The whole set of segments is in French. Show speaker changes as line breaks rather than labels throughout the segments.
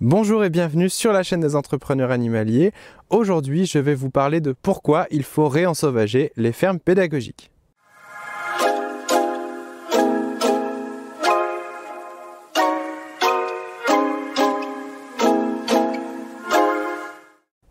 Bonjour et bienvenue sur la chaîne des entrepreneurs animaliers. Aujourd'hui, je vais vous parler de pourquoi il faut réensauvager les fermes pédagogiques.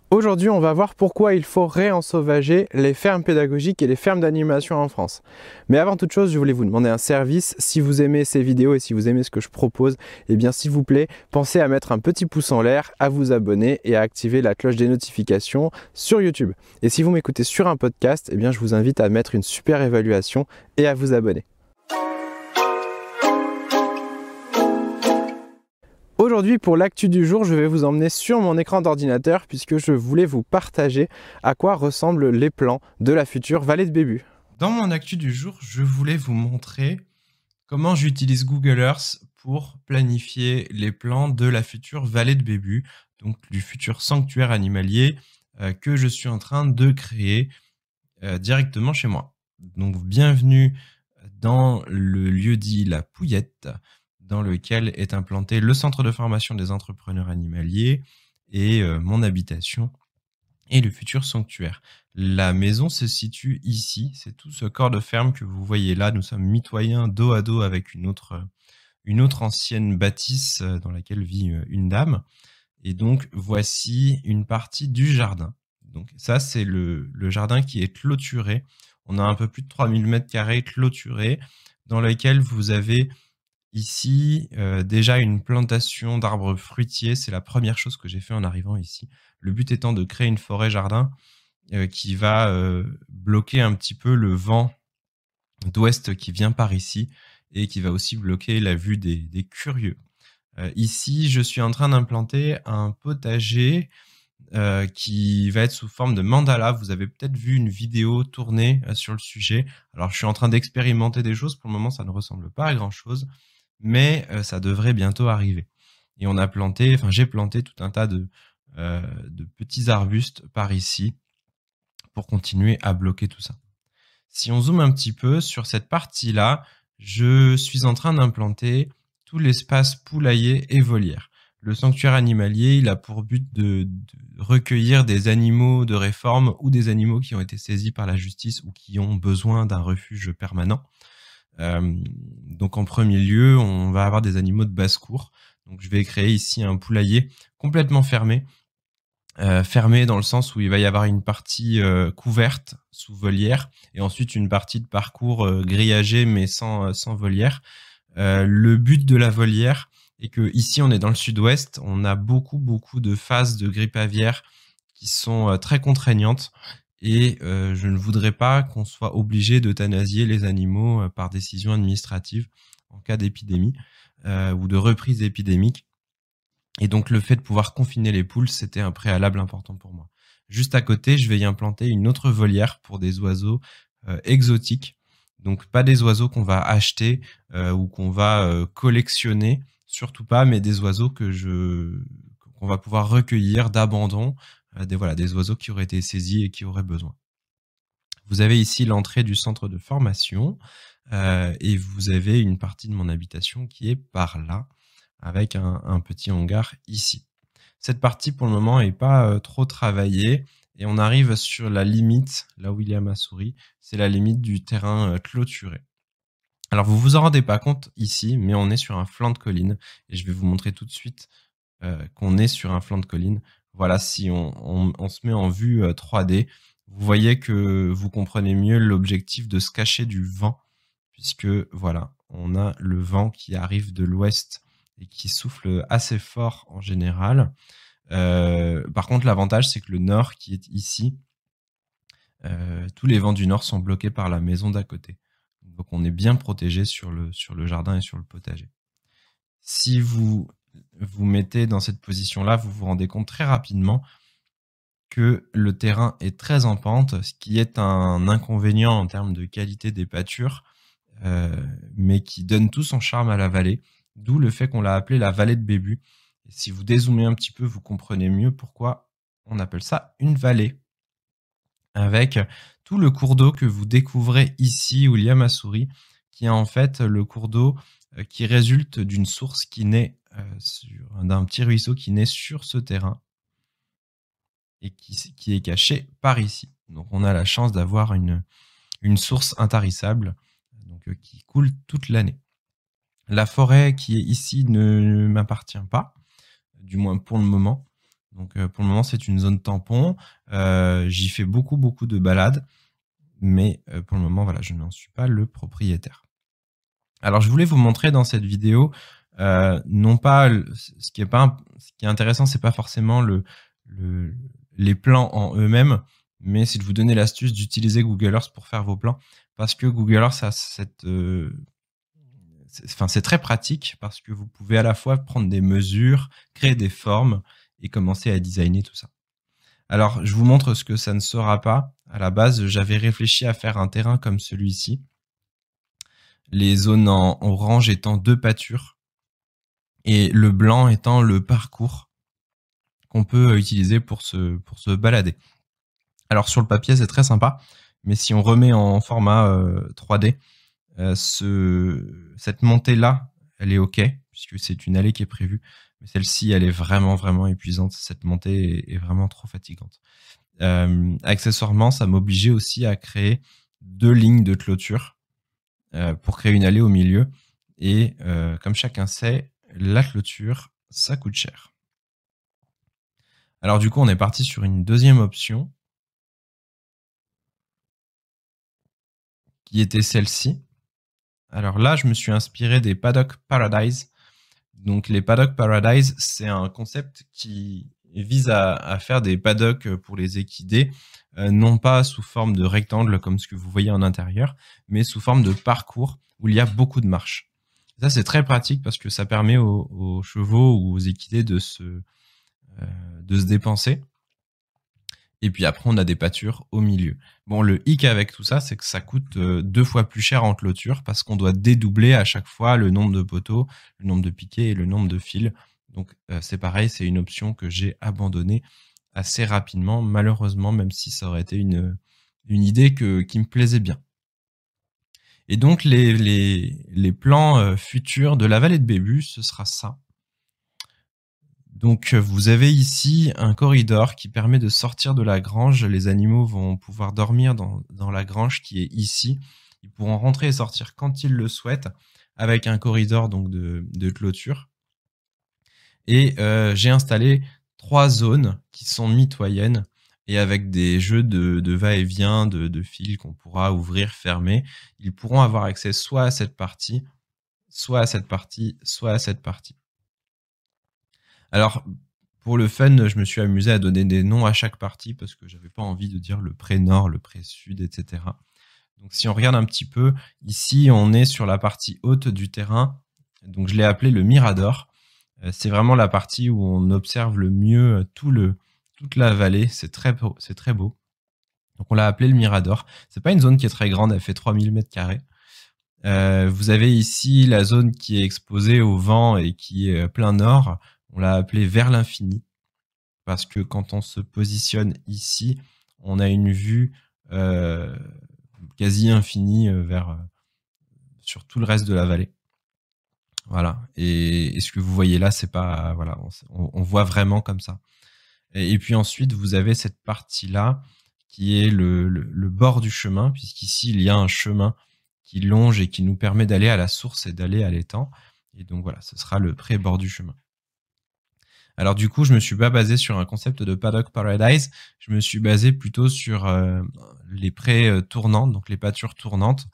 Aujourd'hui, on va voir pourquoi il faut réensauvager les fermes pédagogiques et les fermes d'animation en France. Mais avant toute chose, je voulais vous demander un service. Si vous aimez ces vidéos et si vous aimez ce que je propose, eh bien s'il vous plaît, pensez à mettre un petit pouce en l'air, à vous abonner et à activer la cloche des notifications sur YouTube. Et si vous m'écoutez sur un podcast, eh bien je vous invite à mettre une super évaluation et à vous abonner. Aujourd'hui, pour l'actu du jour, je vais vous emmener sur mon écran d'ordinateur puisque je voulais vous partager à quoi ressemblent les plans de la future vallée de Bébu.
Dans mon actu du jour, je voulais vous montrer comment j'utilise Google Earth pour planifier les plans de la future vallée de Bébu, donc du futur sanctuaire animalier euh, que je suis en train de créer euh, directement chez moi. Donc bienvenue dans le lieu dit La Pouillette dans lequel est implanté le centre de formation des entrepreneurs animaliers et euh, mon habitation et le futur sanctuaire. La maison se situe ici, c'est tout ce corps de ferme que vous voyez là. Nous sommes mitoyens dos à dos avec une autre, une autre ancienne bâtisse euh, dans laquelle vit euh, une dame. Et donc voici une partie du jardin. Donc ça c'est le, le jardin qui est clôturé. On a un peu plus de 3000 mètres carrés clôturés dans lequel vous avez Ici, euh, déjà une plantation d'arbres fruitiers, c'est la première chose que j'ai fait en arrivant ici. Le but étant de créer une forêt jardin euh, qui va euh, bloquer un petit peu le vent d'ouest qui vient par ici et qui va aussi bloquer la vue des, des curieux. ici, je suis en train d'implanter un potager qui va être sous forme de mandala. Vous avez peut-être vu une vidéo tournée sur le sujet. Alors, je suis en train d'expérimenter des choses. Pour le moment, ça ne ressemble pas à grand-chose mais euh, ça devrait bientôt arriver. Et on a planté, enfin j'ai planté tout un tas de, euh, de petits arbustes par ici pour continuer à bloquer tout ça. Si on zoome un petit peu sur cette partie-là, je suis en train d'implanter tout l'espace poulailler et volière. Le sanctuaire animalier, il a pour but de, de, recueillir des animaux de réforme ou des animaux qui ont été saisis par la justice ou qui ont besoin d'un refuge permanent. Euh, donc en premier lieu, on va avoir des animaux de basse-cour. Donc je vais créer ici un poulailler complètement fermé. Euh, fermé dans le sens où il va y avoir une partie euh, couverte sous volière et ensuite une partie de parcours grillagé mais sans, sans volière. le but de la volière est que ici on est dans le sud-ouest, on a beaucoup beaucoup de phases de grippe aviaire qui sont très contraignantes et euh, je ne voudrais pas qu'on soit obligé d'euthanasier les animaux euh, par décision administrative en cas d'épidémie euh, ou de reprise épidémique. Et donc le fait de pouvoir confiner les poules, c'était un préalable important pour moi. Juste à côté, je vais y implanter une autre volière pour des oiseaux exotiques. Donc pas des oiseaux qu'on va acheter ou qu'on va collectionner, surtout pas, mais des oiseaux que je qu'on va pouvoir recueillir d'abandon euh, des, voilà, des oiseaux qui auraient été saisis et qui auraient besoin. Vous avez ici l'entrée du centre de formation euh, et vous avez une partie de mon habitation qui est par là, avec un, petit hangar ici. Cette partie, pour le moment, n'est pas euh, trop travaillée et on arrive sur la limite, là où il y a ma souris, c'est la limite du terrain clôturé. Alors, vous vous en rendez pas compte ici, mais on est sur un flanc de colline et je vais vous montrer tout de suite qu'on est sur un flanc de colline. Voilà, si on, se met en vue 3D, euh, vous voyez que vous comprenez mieux l'objectif de se cacher du vent, puisque voilà, on a le vent qui arrive de l'ouest et qui souffle assez fort en général. Euh, par contre, l'avantage, c'est que le nord qui est ici, euh, tous les vents du nord sont bloqués par la maison d'à côté. Donc on est bien protégé sur le, sur le jardin et sur le potager. Si vous vous mettez dans cette position-là, vous vous rendez compte très rapidement que le terrain est très en pente, ce qui est un inconvénient en termes de qualité des pâtures, euh, mais qui donne tout son charme à la vallée, d'où le fait qu'on l'a appelée la vallée de Bébu. Si vous dézoomez un petit peu, vous comprenez mieux pourquoi on appelle ça une vallée. Avec tout le cours d'eau que vous découvrez ici, où il y a ma souris, qui est en fait le cours d'eau euh, qui résulte d'une source qui naît d'un petit ruisseau qui naît sur ce terrain et qui, est caché par ici. Donc on a la chance d'avoir une, une source intarissable donc, qui coule toute l'année. La forêt qui est ici ne m'appartient pas, du moins pour le moment. Donc pour le moment c'est une zone tampon. J'y fais beaucoup beaucoup de balades, mais pour le moment voilà je n'en suis pas le propriétaire. Alors je voulais vous montrer dans cette vidéo non pas ce qui est pas ce qui est intéressant c'est pas forcément le, les plans en eux-mêmes, mais c'est de vous donner l'astuce d'utiliser Google Earth pour faire vos plans, parce que Google Earth a cette, enfin c'est très pratique parce que vous pouvez à la fois prendre des mesures, créer des formes et commencer à designer tout ça. Alors, je vous montre ce que ça ne sera pas. À la base, j'avais réfléchi à faire un terrain comme celui-ci. Les zones en orange étant deux pâtures et le blanc étant le parcours qu'on peut utiliser pour se, balader. Alors, sur le papier, c'est très sympa, mais si on remet en format 3D, euh, ce, cette montée-là, elle est OK, puisque c'est une allée qui est prévue. Mais celle-ci, elle est vraiment, vraiment épuisante. Cette montée est, vraiment trop fatigante. Euh, accessoirement, ça m'obligeait aussi à créer deux lignes de clôture euh, pour créer une allée au milieu. Et euh, comme chacun sait, la clôture, ça coûte cher. Alors du coup, on est parti sur une deuxième option qui était celle-ci. Alors là, je me suis inspiré des Paddock Paradise donc les Paddock Paradise, c'est un concept qui vise à, faire des paddocks pour les équidés, euh, non pas sous forme de rectangle comme ce que vous voyez en intérieur, mais sous forme de parcours où il y a beaucoup de marches. Ça, c'est très pratique parce que ça permet aux, chevaux ou aux équidés de se, euh, de se dépenser et puis après, on a des pâtures au milieu. Bon, le hic avec tout ça, c'est que ça coûte euh, deux fois plus cher en clôture parce qu'on doit dédoubler à chaque fois le nombre de poteaux, le nombre de piquets et le nombre de fils. Donc euh, c'est pareil, c'est une option que j'ai abandonnée assez rapidement, malheureusement, même si ça aurait été une, une idée que, qui me plaisait bien. Et donc les, les, les plans euh, futurs de la vallée de Bébu, ce sera ça. Donc vous avez ici un corridor qui permet de sortir de la grange. Les animaux vont pouvoir dormir dans, la grange qui est ici. Ils pourront rentrer et sortir quand ils le souhaitent avec un corridor donc de, clôture. Et euh, j'ai installé trois zones qui sont mitoyennes et avec des jeux de, va-et-vient, de, fils qu'on pourra ouvrir, fermer. Ils pourront avoir accès soit à cette partie, soit à cette partie, soit à cette partie. Alors, pour le fun, je me suis amusé à donner des noms à chaque partie parce que j'avais pas envie de dire le pré-nord, le pré-sud, etc. Donc, si on regarde un petit peu, ici, on est sur la partie haute du terrain. Donc, je l'ai appelé le Mirador. Euh, c'est vraiment la partie où on observe le mieux tout le, toute la vallée. C'est très beau. Donc, on l'a appelé le Mirador. C'est pas une zone qui est très grande. Elle fait 3000 mètres carrés. Euh, vous avez ici la zone qui est exposée au vent et qui est plein nord. On l'a appelé vers l'infini parce que quand on se positionne ici, on a une vue euh, quasi infinie euh, euh, sur tout le reste de la vallée. Voilà. Et, ce que vous voyez là, c'est pas voilà, on, voit vraiment comme ça. Et, puis ensuite, vous avez cette partie là qui est le, bord du chemin, puisqu'ici il y a un chemin qui longe et qui nous permet d'aller à la source et d'aller à l'étang. Et donc voilà, ce sera le pré-bord du chemin. Alors du coup, je me suis pas basé sur un concept de paddock paradise, je me suis basé plutôt sur euh, les prés tournantes, donc les pâtures tournantes.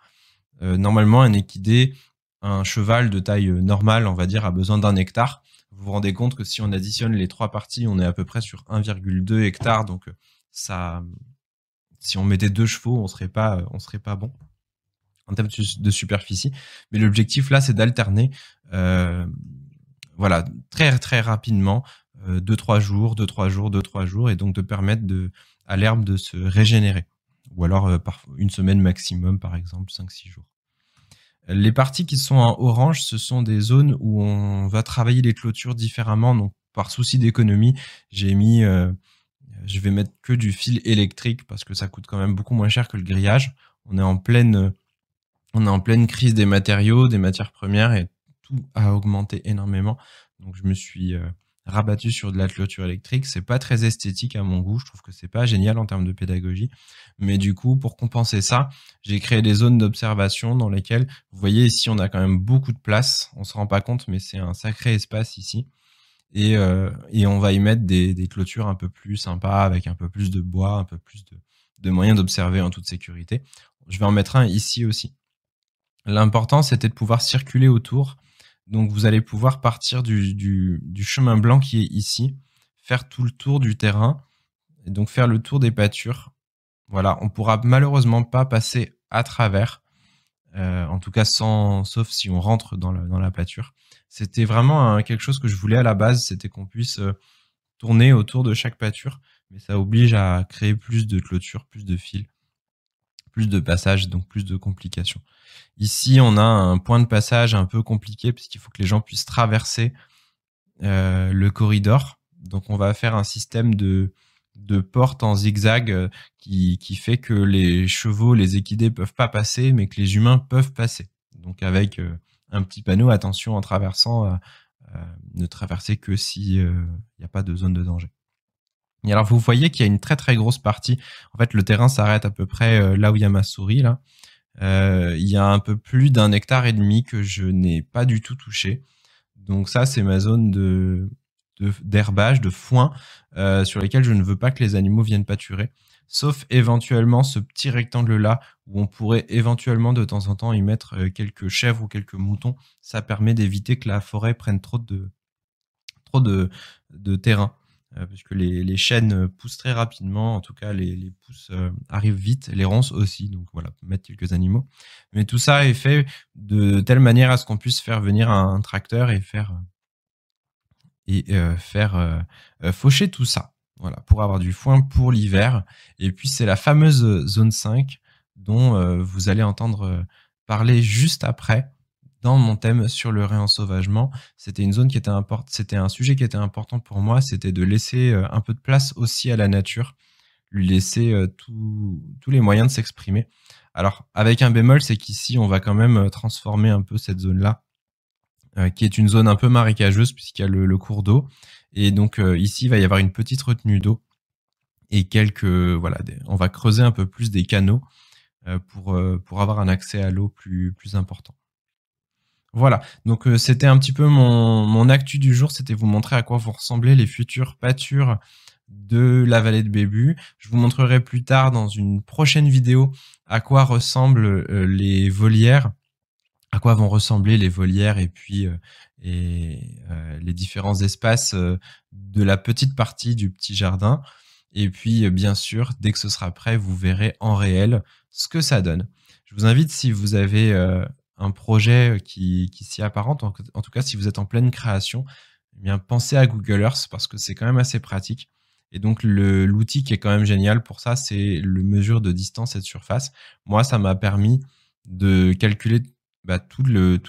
Euh, normalement, un équidé, un cheval de taille normale, on va dire, a besoin d'un hectare. Vous vous rendez compte que si on additionne les trois parties, on est à peu près sur 1,2 hectare. Donc ça, si on mettait deux chevaux, on serait pas, on serait pas bon en termes de superficie. Mais l'objectif là, c'est d'alterner. Euh, voilà, très très rapidement, 2-3 euh, jours, 2-3 jours, 2-3 jours, et donc de permettre de, à l'herbe de se régénérer. Ou alors euh, une semaine maximum, par exemple, 5-6 jours. Les parties qui sont en orange, ce sont des zones où on va travailler les clôtures différemment. Donc, par souci d'économie, j'ai mis, euh, je vais mettre que du fil électrique parce que ça coûte quand même beaucoup moins cher que le grillage. On est en pleine, on est en pleine crise des matériaux, des matières premières et tout a augmenté énormément. Donc je me suis rabattu sur de la clôture électrique. C'est pas très esthétique à mon goût. Je trouve que c'est pas génial en termes de pédagogie. Mais du coup, pour compenser ça, j'ai créé des zones d'observation dans lesquelles, vous voyez ici, on a quand même beaucoup de place. On se rend pas compte, mais c'est un sacré espace ici. Et, euh, et on va y mettre des, des, clôtures un peu plus sympas, avec un peu plus de bois, un peu plus de, de moyens d'observer en toute sécurité. Je vais en mettre un ici aussi. L'important, c'était de pouvoir circuler autour donc vous allez pouvoir partir du, chemin blanc qui est ici, faire tout le tour du terrain, et donc faire le tour des pâtures. Voilà, on pourra malheureusement pas passer à travers, euh, en tout cas sans, sauf si on rentre dans la, dans la pâture. C'était vraiment quelque chose que je voulais à la base, c'était qu'on puisse euh, tourner autour de chaque pâture, mais ça oblige à créer plus de clôtures, plus de fils, plus de passages, donc plus de complications. Ici, on a un point de passage un peu compliqué puisqu'il faut que les gens puissent traverser euh, le corridor. Donc, on va faire un système de, de portes en zigzag euh, qui, qui, fait que les chevaux, les équidés peuvent pas passer, mais que les humains peuvent passer. Donc, avec euh, un petit panneau, attention en traversant, ne traverser que s'il n'y a pas de zone de danger. Et alors, vous voyez qu'il y a une très très grosse partie. En fait, le terrain s'arrête à peu près là où il y a ma souris, là. Euh, il y a un peu plus d'un hectare et demi que je n'ai pas du tout touché. Donc ça, c'est ma zone d'herbage, de, foin, euh, sur lesquels je ne veux pas que les animaux viennent pâturer. Sauf éventuellement ce petit rectangle-là, où on pourrait éventuellement de temps en temps y mettre euh, quelques chèvres ou quelques moutons. Ça permet d'éviter que la forêt prenne trop de terrain. Euh, puisque les, les, chênes poussent très rapidement, en tout cas les, les pousses euh, arrivent vite, les ronces aussi, donc voilà, mettre quelques animaux. Mais tout ça est fait de telle manière à ce qu'on puisse faire venir un, tracteur et faire et euh, faire faucher tout ça, voilà, pour avoir du foin pour l'hiver. Et puis c'est la fameuse zone 5 dont vous allez entendre parler juste après, dans mon thème sur le réensauvagement, c'était une zone qui était c'était un sujet qui était important pour moi, c'était de laisser euh, un peu de place aussi à la nature, lui laisser euh, tous les moyens de s'exprimer. Alors, avec un bémol, c'est qu'ici, on va quand même euh, transformer un peu cette zone-là, qui est une zone un peu marécageuse puisqu'il y a le, cours d'eau. Et donc, ici, il va y avoir une petite retenue d'eau et quelques, voilà, on va creuser un peu plus des canaux pour, avoir un accès à l'eau plus important. Voilà, donc euh, c'était un petit peu mon, mon actu du jour, c'était vous montrer à quoi vont ressembler les futures pâtures de la vallée de Bébu. Je vous montrerai plus tard dans une prochaine vidéo à quoi ressemblent euh, les volières, à quoi vont ressembler les volières et puis euh, et, les différents espaces de la petite partie du petit jardin. Et puis bien sûr, dès que ce sera prêt, vous verrez en réel ce que ça donne. Je vous invite, si vous avez un projet qui, qui s'y apparente, en, tout cas si vous êtes en pleine création, eh bien pensez à Google Earth parce que c'est quand même assez pratique. Et donc l'outil qui est quand même génial pour ça, c'est le mesure de distance et de surface. Moi, ça m'a permis de calculer bah, toutes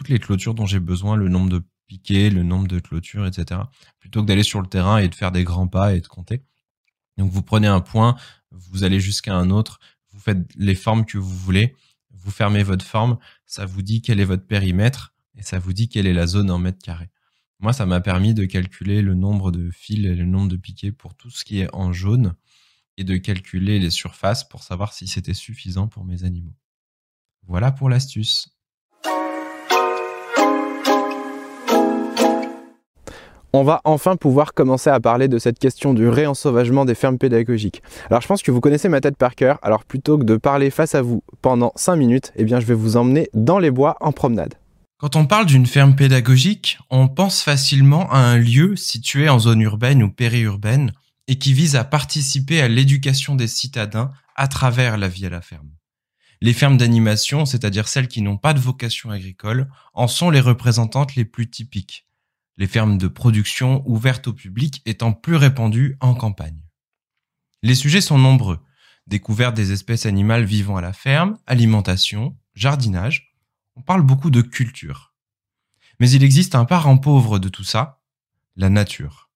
les clôtures dont j'ai besoin, le nombre de piquets, le nombre de clôtures, etc. Plutôt que d'aller sur le terrain et de faire des grands pas et de compter. Donc vous prenez un point, vous allez jusqu'à un autre, vous faites les formes que vous voulez vous fermez votre forme, ça vous dit quel est votre périmètre et ça vous dit quelle est la zone en mètres carrés. Moi, ça m'a permis de calculer le nombre de fils et le nombre de piquets pour tout ce qui est en jaune et de calculer les surfaces pour savoir si c'était suffisant pour mes animaux. Voilà pour l'astuce.
On va enfin pouvoir commencer à parler de cette question du réensauvagement des fermes pédagogiques. Alors je pense que vous connaissez ma tête par cœur, alors plutôt que de parler face à vous pendant 5 minutes, eh bien je vais vous emmener dans les bois en promenade.
Quand on parle d'une ferme pédagogique, on pense facilement à un lieu situé en zone urbaine ou périurbaine et qui vise à participer à l'éducation des citadins à travers la vie à la ferme. Les fermes d'animation, c'est-à-dire celles qui n'ont pas de vocation agricole, en sont les représentantes les plus typiques les fermes de production ouvertes au public étant plus répandues en campagne. Les sujets sont nombreux. Découverte des espèces animales vivant à la ferme, alimentation, jardinage. On parle beaucoup de culture. Mais il existe un parent pauvre de tout ça, la nature.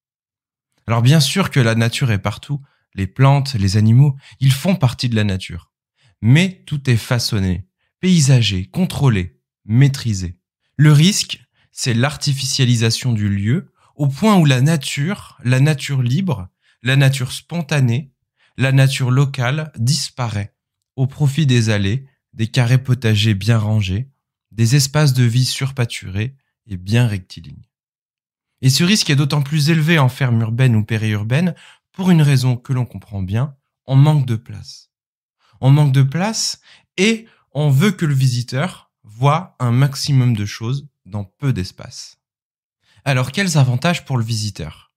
Alors bien sûr que la nature est partout, les plantes, les animaux, ils font partie de la nature. Mais tout est façonné, paysagé, contrôlé, maîtrisé. Le risque, c'est l'artificialisation du lieu au point où la nature, la nature libre, la nature spontanée, la nature locale disparaît au profit des allées, des carrés potagers bien rangés, des espaces de vie surpâturés et bien rectilignes. Et ce risque est d'autant plus élevé en ferme urbaine ou périurbaine pour une raison que l'on comprend bien, on manque de place. On manque de place et on veut que le visiteur voit un maximum de choses dans peu d'espace. Alors quels avantages pour le visiteur?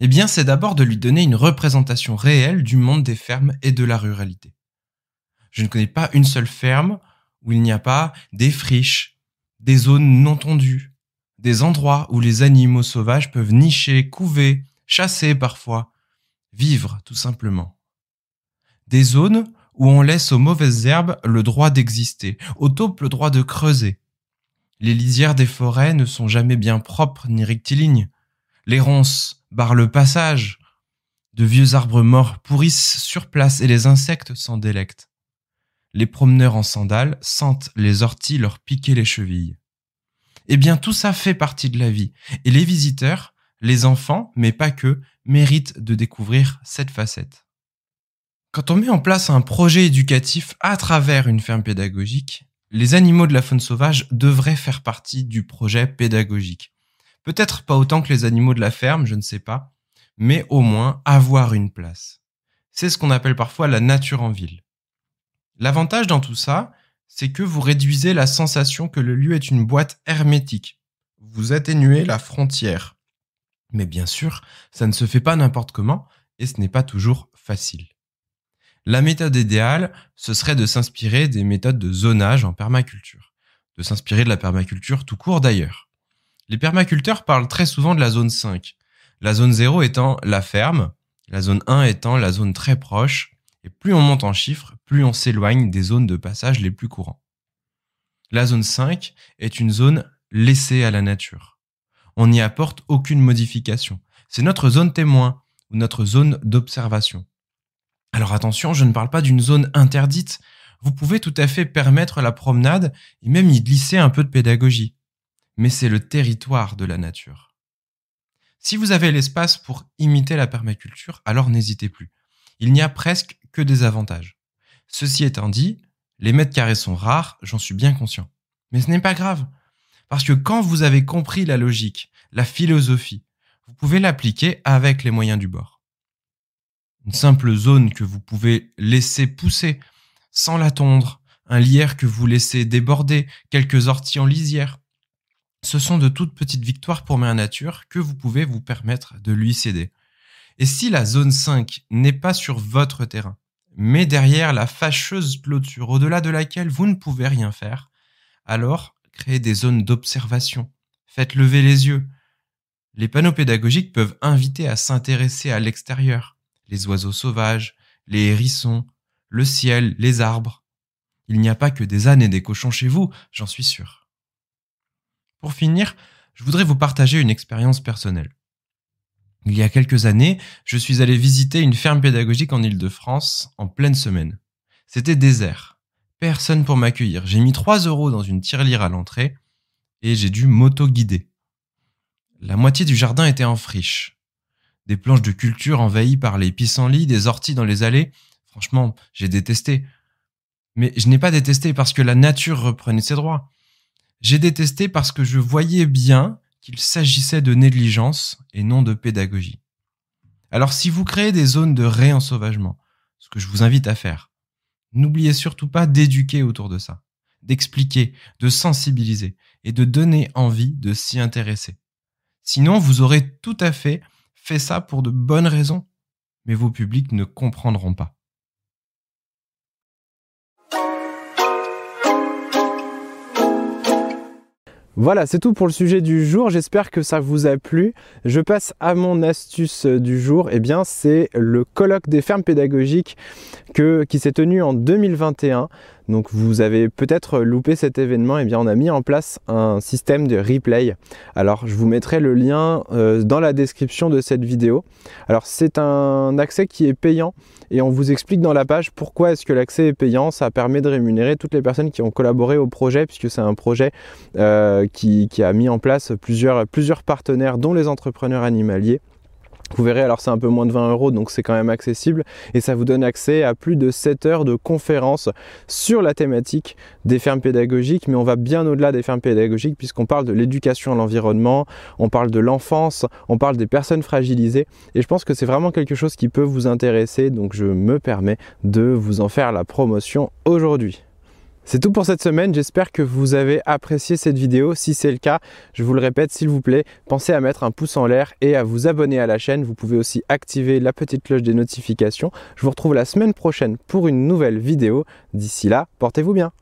Eh bien c'est d'abord de lui donner une représentation réelle du monde des fermes et de la ruralité. Je ne connais pas une seule ferme où il n'y a pas des friches, des zones non tondues, des endroits où les animaux sauvages peuvent nicher, couver, chasser parfois, vivre tout simplement. Des zones où on laisse aux mauvaises herbes le droit d'exister, aux taupes le droit de creuser. Les lisières des forêts ne sont jamais bien propres ni rectilignes. Les ronces barrent le passage. De vieux arbres morts pourrissent sur place et les insectes s'en délectent. Les promeneurs en sandales sentent les orties leur piquer les chevilles. Eh bien, tout ça fait partie de la vie. Et les visiteurs, les enfants, mais pas que, méritent de découvrir cette facette. Quand on met en place un projet éducatif à travers une ferme pédagogique, les animaux de la faune sauvage devraient faire partie du projet pédagogique. Peut-être pas autant que les animaux de la ferme, je ne sais pas, mais au moins avoir une place. C'est ce qu'on appelle parfois la nature en ville. L'avantage dans tout ça, c'est que vous réduisez la sensation que le lieu est une boîte hermétique. Vous atténuez la frontière. Mais bien sûr, ça ne se fait pas n'importe comment et ce n'est pas toujours facile. La méthode idéale, ce serait de s'inspirer des méthodes de zonage en permaculture, de s'inspirer de la permaculture tout court d'ailleurs. Les permaculteurs parlent très souvent de la zone 5, la zone 0 étant la ferme, la zone 1 étant la zone très proche, et plus on monte en chiffres, plus on s'éloigne des zones de passage les plus courants. La zone 5 est une zone laissée à la nature. On n'y apporte aucune modification. C'est notre zone témoin ou notre zone d'observation. Alors attention, je ne parle pas d'une zone interdite. Vous pouvez tout à fait permettre la promenade et même y glisser un peu de pédagogie. Mais c'est le territoire de la nature. Si vous avez l'espace pour imiter la permaculture, alors n'hésitez plus. Il n'y a presque que des avantages. Ceci étant dit, les mètres carrés sont rares, j'en suis bien conscient. Mais ce n'est pas grave. Parce que quand vous avez compris la logique, la philosophie, vous pouvez l'appliquer avec les moyens du bord. Une simple zone que vous pouvez laisser pousser sans la tondre, un lierre que vous laissez déborder, quelques orties en lisière. Ce sont de toutes petites victoires pour Mère Nature que vous pouvez vous permettre de lui céder. Et si la zone 5 n'est pas sur votre terrain, mais derrière la fâcheuse clôture au-delà de laquelle vous ne pouvez rien faire, alors créez des zones d'observation. Faites lever les yeux. Les panneaux pédagogiques peuvent inviter à s'intéresser à l'extérieur. Les oiseaux sauvages, les hérissons, le ciel, les arbres. Il n'y a pas que des ânes et des cochons chez vous, j'en suis sûr. Pour finir, je voudrais vous partager une expérience personnelle. Il y a quelques années, je suis allé visiter une ferme pédagogique en Île-de-France en pleine semaine. C'était désert. Personne pour m'accueillir. J'ai mis 3 euros dans une tirelire à l'entrée et j'ai dû m'auto-guider. La moitié du jardin était en friche. Des planches de culture envahies par les pissenlits, des orties dans les allées. Franchement, j'ai détesté. Mais je n'ai pas détesté parce que la nature reprenait ses droits. J'ai détesté parce que je voyais bien qu'il s'agissait de négligence et non de pédagogie. Alors si vous créez des zones de réensauvagement, ce que je vous invite à faire, n'oubliez surtout pas d'éduquer autour de ça, d'expliquer, de sensibiliser et de donner envie de s'y intéresser. Sinon, vous aurez tout à fait fait ça pour de bonnes raisons, mais vos publics ne comprendront pas.
Voilà, c'est tout pour le sujet du jour. J'espère que ça vous a plu. Je passe à mon astuce du jour. Eh bien, c'est le colloque des fermes pédagogiques que, qui s'est tenu en 2021. Donc vous avez peut-être loupé cet événement, et eh bien on a mis en place un système de replay. Alors je vous mettrai le lien euh, dans la description de cette vidéo. Alors c'est un accès qui est payant et on vous explique dans la page pourquoi est-ce que l'accès est payant. Ça permet de rémunérer toutes les personnes qui ont collaboré au projet puisque c'est un projet euh, qui, a mis en place plusieurs partenaires dont les entrepreneurs animaliers. Vous verrez, alors c'est un peu moins de 20 euros, donc c'est quand même accessible. Et ça vous donne accès à plus de 7 heures de conférences sur la thématique des fermes pédagogiques, mais on va bien au-delà des fermes pédagogiques puisqu'on parle de l'éducation à l'environnement, on parle de l'enfance, on parle des personnes fragilisées. Et je pense que c'est vraiment quelque chose qui peut vous intéresser, donc je me permets de vous en faire la promotion aujourd'hui. C'est tout pour cette semaine, j'espère que vous avez apprécié cette vidéo. Si c'est le cas, je vous le répète, s'il vous plaît, pensez à mettre un pouce en l'air et à vous abonner à la chaîne. Vous pouvez aussi activer la petite cloche des notifications. Je vous retrouve la semaine prochaine pour une nouvelle vidéo. D'ici là, portez-vous bien.